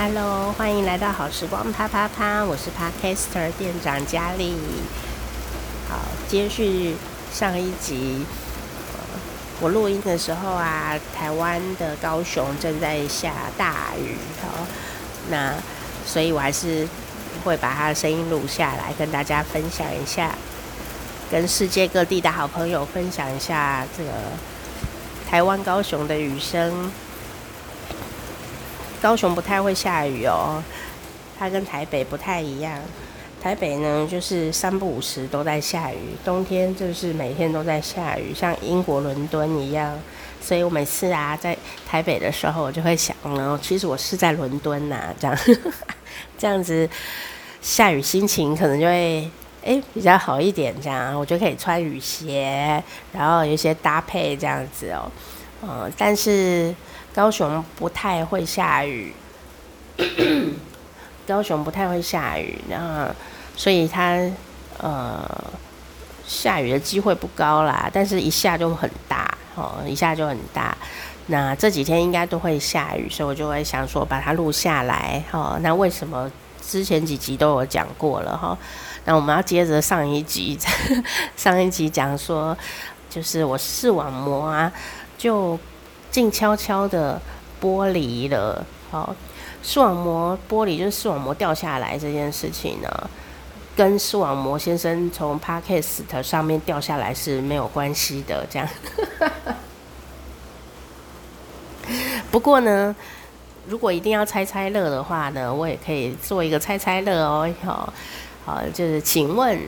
Hello，欢迎来到好时光啪啪啪，我是 Podcaster 店长佳丽。好，接续上一集，我录音的时候啊，台湾的高雄正在下大雨，好，那所以我还是会把他的声音录下来，跟大家分享一下，跟世界各地的好朋友分享一下这个台湾高雄的雨声。高雄不太会下雨哦，它跟台北不太一样。台北呢，就是三不五时都在下雨，冬天就是每天都在下雨，像英国伦敦一样。所以我每次啊在台北的时候，我就会想呢，其实我是在伦敦呐，这样 这样子下雨心情可能就会诶比较好一点，这样我就可以穿雨鞋，然后有一些搭配这样子哦，嗯，但是。高雄不太会下雨，高雄不太会下雨，然后所以它呃下雨的机会不高啦，但是一下就很大哦，一下就很大。那这几天应该都会下雨，所以我就会想说把它录下来哈。那为什么之前几集都有讲过了哈？那我们要接着上一集，上一集讲说就是我视网膜啊就。静悄悄的剥离了，好，视网膜剥离就是视网膜掉下来这件事情呢，跟视网膜先生从 Podcast 上面掉下来是没有关系的，这样。不过呢，如果一定要猜猜乐的话呢，我也可以做一个猜猜乐哦，好，好，就是请问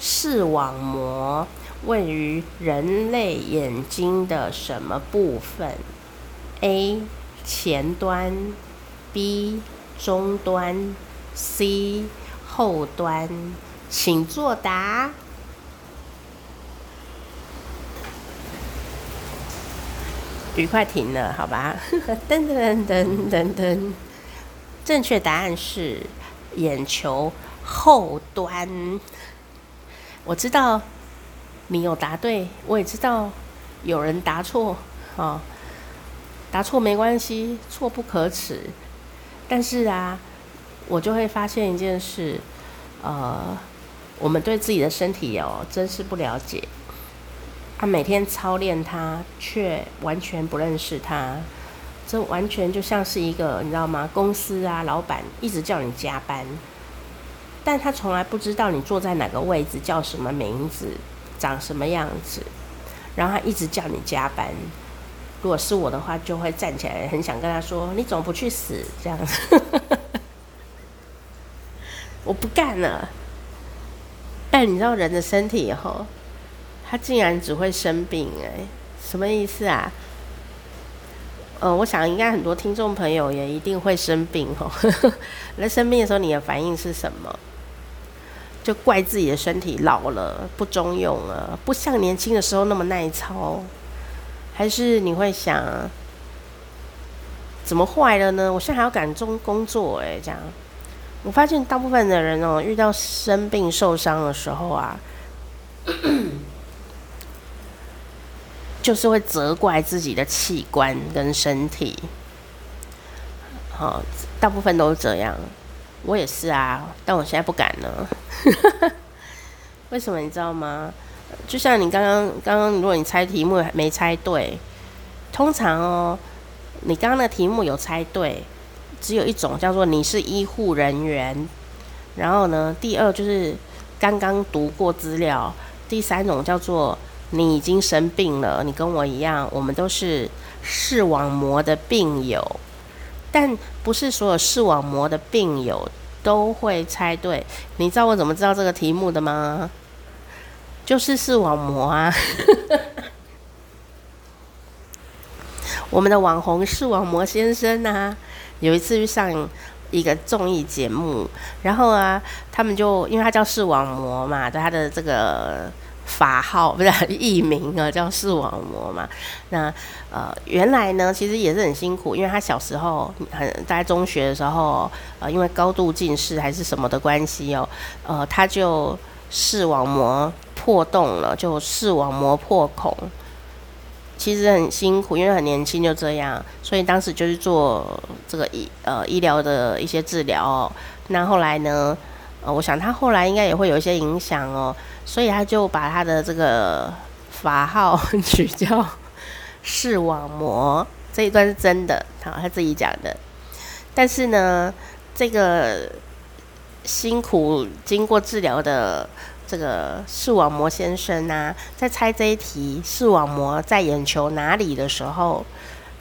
视网膜。位于人类眼睛的什么部分？A. 前端，B. 中端，C. 后端，请作答。雨快停了，好吧？噔噔噔噔噔，正确答案是眼球后端。我知道。你有答对，我也知道有人答错，哦，答错没关系，错不可耻。但是啊，我就会发现一件事，呃，我们对自己的身体哦，真是不了解。他、每天操练他，却完全不认识他。这完全就像是一个，你知道吗？公司啊，老板一直叫你加班，但他从来不知道你坐在哪个位置，叫什么名字。长什么样子？然后他一直叫你加班。如果是我的话，就会站起来，很想跟他说：“你怎么不去死？”这样子，我不干了。但你知道人的身体以后，他竟然只会生病哎，什么意思啊？呃，我想应该很多听众朋友也一定会生病哦。那生病的时候，你的反应是什么？就怪自己的身体老了，不中用了，不像年轻的时候那么耐操，还是你会想，怎么坏了呢？我现在还要赶中工作哎，这样，我发现大部分的人哦，遇到生病受伤的时候啊，就是会责怪自己的器官跟身体，好，大部分都是这样。我也是啊，但我现在不敢了。为什么你知道吗？就像你刚刚刚刚，如果你猜题目没猜对，通常哦，你刚刚的题目有猜对，只有一种叫做你是医护人员，然后呢，第二就是刚刚读过资料，第三种叫做你已经生病了，你跟我一样，我们都是视网膜的病友。但不是所有视网膜的病友都会猜对。你知道我怎么知道这个题目的吗？就是视网膜啊！我们的网红视网膜先生啊，有一次去上一个综艺节目，然后啊，他们就因为他叫视网膜嘛，对他的这个。法号不是艺名啊，叫视网膜嘛。那呃，原来呢，其实也是很辛苦，因为他小时候很在中学的时候，呃，因为高度近视还是什么的关系哦，呃，他就视网膜破洞了，就视网膜破孔。其实很辛苦，因为很年轻就这样，所以当时就是做这个医呃医疗的一些治疗哦。那后来呢，呃，我想他后来应该也会有一些影响哦，所以他就把他的这个法号 取叫视网膜。这一段是真的，好，他自己讲的。但是呢，这个辛苦经过治疗的这个视网膜先生啊，在猜这一题视网膜在眼球哪里的时候，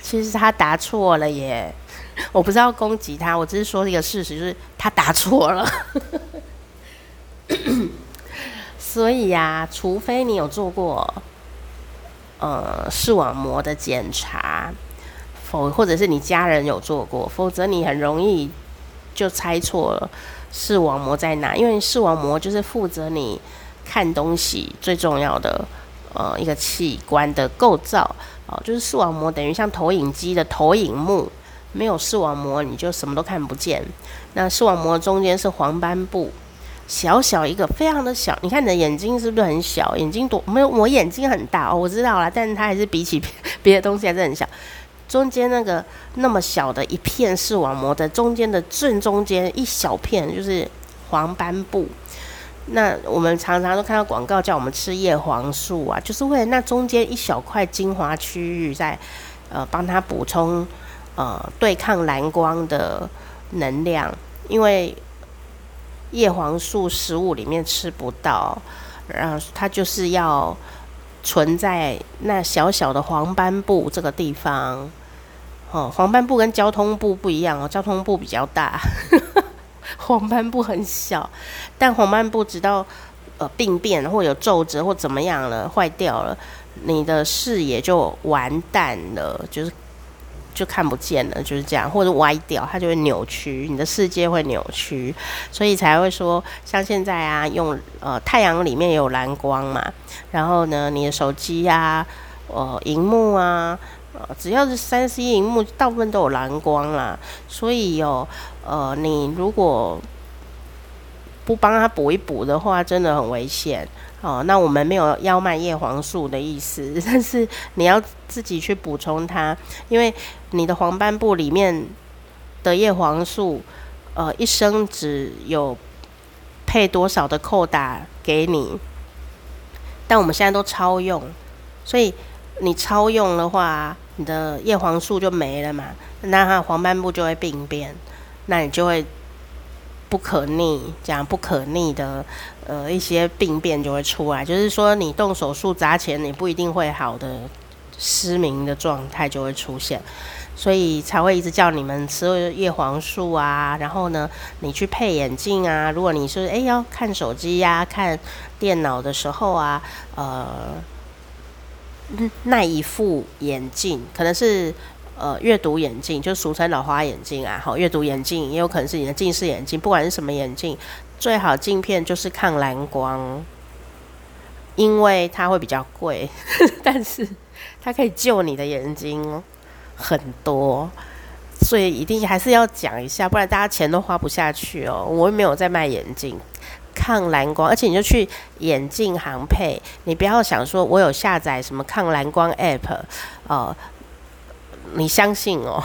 其实他答错了耶。我不是要攻击他，我只是说一个事实，就是他答错了。所以呀、除非你有做过呃视网膜的检查。否，或者是你家人有做过，否则你很容易就猜错了视网膜在哪。因为视网膜就是负责你看东西最重要的呃一个器官的构造哦、就是视网膜等于像投影机的投影幕，没有视网膜你就什么都看不见。那视网膜中间是黄斑部，小小一个，非常的小。你看你的眼睛是不是很小？眼睛多没有？我眼睛很大哦，我知道啦，但是它还是比起别的东西还是很小。中间那个那么小的一片视网膜的中间的正中间一小片就是黄斑部，那我们常常都看到广告叫我们吃叶黄素啊，就是为了那中间一小块精华区域在呃帮它补充呃对抗蓝光的能量，因为叶黄素食物里面吃不到，然后它就是要存在那小小的黄斑部这个地方。哦，黄斑部跟交通部不一样哦，交通部比较大，黄斑部很小。但黄斑部直到呃病变或有皱褶或怎么样了，坏掉了，你的视野就完蛋了，就是就看不见了，就是这样，或者歪掉，它就会扭曲，你的世界会扭曲，所以才会说，像现在啊，用呃太阳里面有蓝光嘛，然后呢，你的手机呀、呃，荧幕啊。呃只要是三 C 荧幕，大部分都有蓝光啦，所以有呃，你如果不帮他补一补的话，真的很危险哦。那我们没有要卖叶黄素的意思，但是你要自己去补充它，因为你的黄斑部里面的叶黄素，呃，一生只有配多少的扣打给你，但我们现在都超用，所以。你超用的话，你的叶黄素就没了嘛，那它黄斑部就会病变，那你就会不可逆，这样不可逆的呃一些病变就会出来，就是说你动手术砸钱，你不一定会好的失明的状态就会出现，所以才会一直叫你们吃叶黄素啊，然后呢，你去配眼镜啊，如果你是哎要看手机呀、看电脑的时候啊，呃。那一副眼镜可能是呃阅读眼镜，就俗称老花眼镜啊。好，阅读眼镜也有可能是你的近视眼镜。不管是什么眼镜，最好镜片就是抗蓝光，因为它会比较贵，但是它可以救你的眼睛很多。所以一定还是要讲一下，不然大家钱都花不下去哦。我又没有在卖眼镜。抗蓝光，而且你就去眼镜行配，你不要想说我有下载什么抗蓝光 app，哦，你相信哦，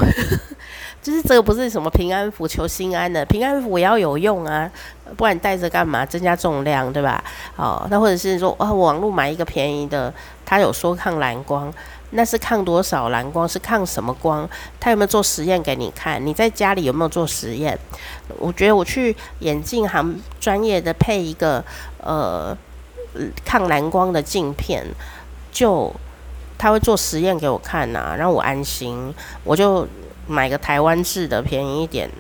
就是这个不是什么平安符求心安的，平安符也要有用啊，不然你带着干嘛？增加重量对吧？哦，那或者是说啊，网络买一个便宜的，他有说抗蓝光。那是抗多少蓝光？是抗什么光？他有没有做实验给你看？你在家里有没有做实验？我觉得我去眼镜行专业的配一个呃抗蓝光的镜片，就他会做实验给我看呐、啊，让我安心。我就买个台湾制的，便宜一点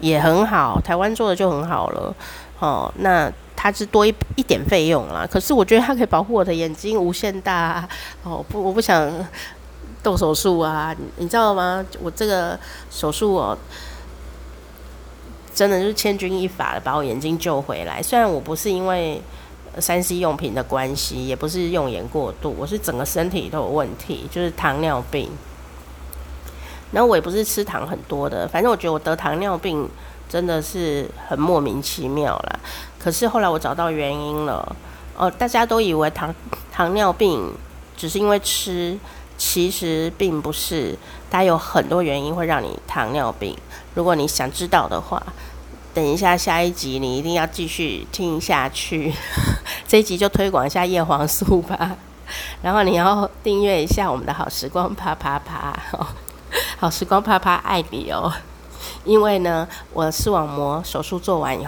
也很好，台湾做的就很好了。哦，那。它是多一一点费用啦，可是我觉得它可以保护我的眼睛无限大。哦，不，我不想动手术啊，你知道吗？我这个手术哦，真的就是千钧一发的把我眼睛救回来。虽然我不是因为三 C 用品的关系，也不是用眼过度，我是整个身体都有问题，就是糖尿病。然后我也不是吃糖很多的，反正我觉得我得糖尿病真的是很莫名其妙啦。可是后来我找到原因了，哦，大家都以为糖糖尿病只是因为吃，其实并不是，它有很多原因会让你糖尿病。如果你想知道的话，等一下下一集你一定要继续听下去。这一集就推广一下叶黄素吧，然后你要订阅一下我们的好时光啪啪啪，好时光啪啪爱你哦。因为呢，我视网膜手术做完以后。